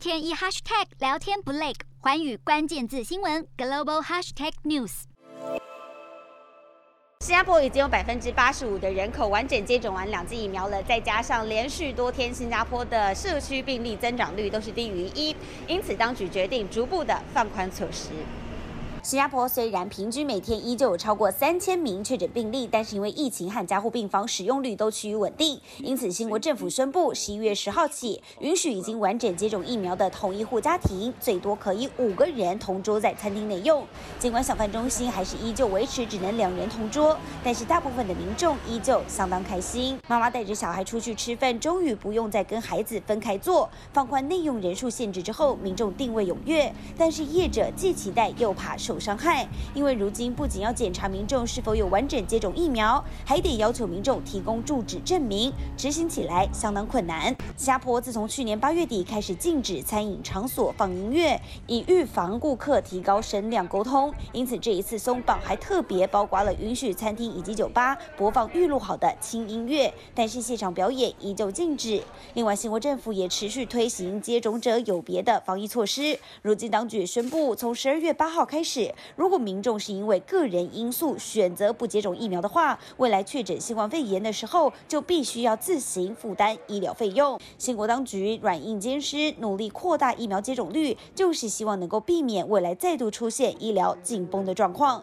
天一 hashtag 聊天不累，环宇关键字新闻 global hashtag news。新加坡已经有百分之八十五的人口完整接种完两剂疫苗了，再加上连续多天新加坡的社区病例增长率都是低于一，因此当局决定逐步的放宽措施。新加坡虽然平均每天依旧有超过三千名确诊病例，但是因为疫情和加护病房使用率都趋于稳定，因此新国政府宣布，十一月十号起，允许已经完整接种疫苗的同一户家庭最多可以五个人同桌在餐厅内用。尽管小贩中心还是依旧维持只能两人同桌，但是大部分的民众依旧相当开心。妈妈带着小孩出去吃饭，终于不用再跟孩子分开坐。放宽内用人数限制之后，民众订位踊跃，但是业者既期待又怕受受伤害，因为如今不仅要检查民众是否有完整接种疫苗，还得要求民众提供住址证明，执行起来相当困难。新加坡自从去年八月底开始禁止餐饮场所放音乐，以预防顾客提高声量沟通，因此这一次松绑还特别包括了允许餐厅以及酒吧播放预录好的轻音乐，但是现场表演依旧禁止。另外，新国政府也持续推行接种者有别的防疫措施，如今当局宣布，从十二月八号开始。如果民众是因为个人因素选择不接种疫苗的话，未来确诊新冠肺炎的时候，就必须要自行负担医疗费用。新国当局软硬兼施，努力扩大疫苗接种率，就是希望能够避免未来再度出现医疗紧绷的状况。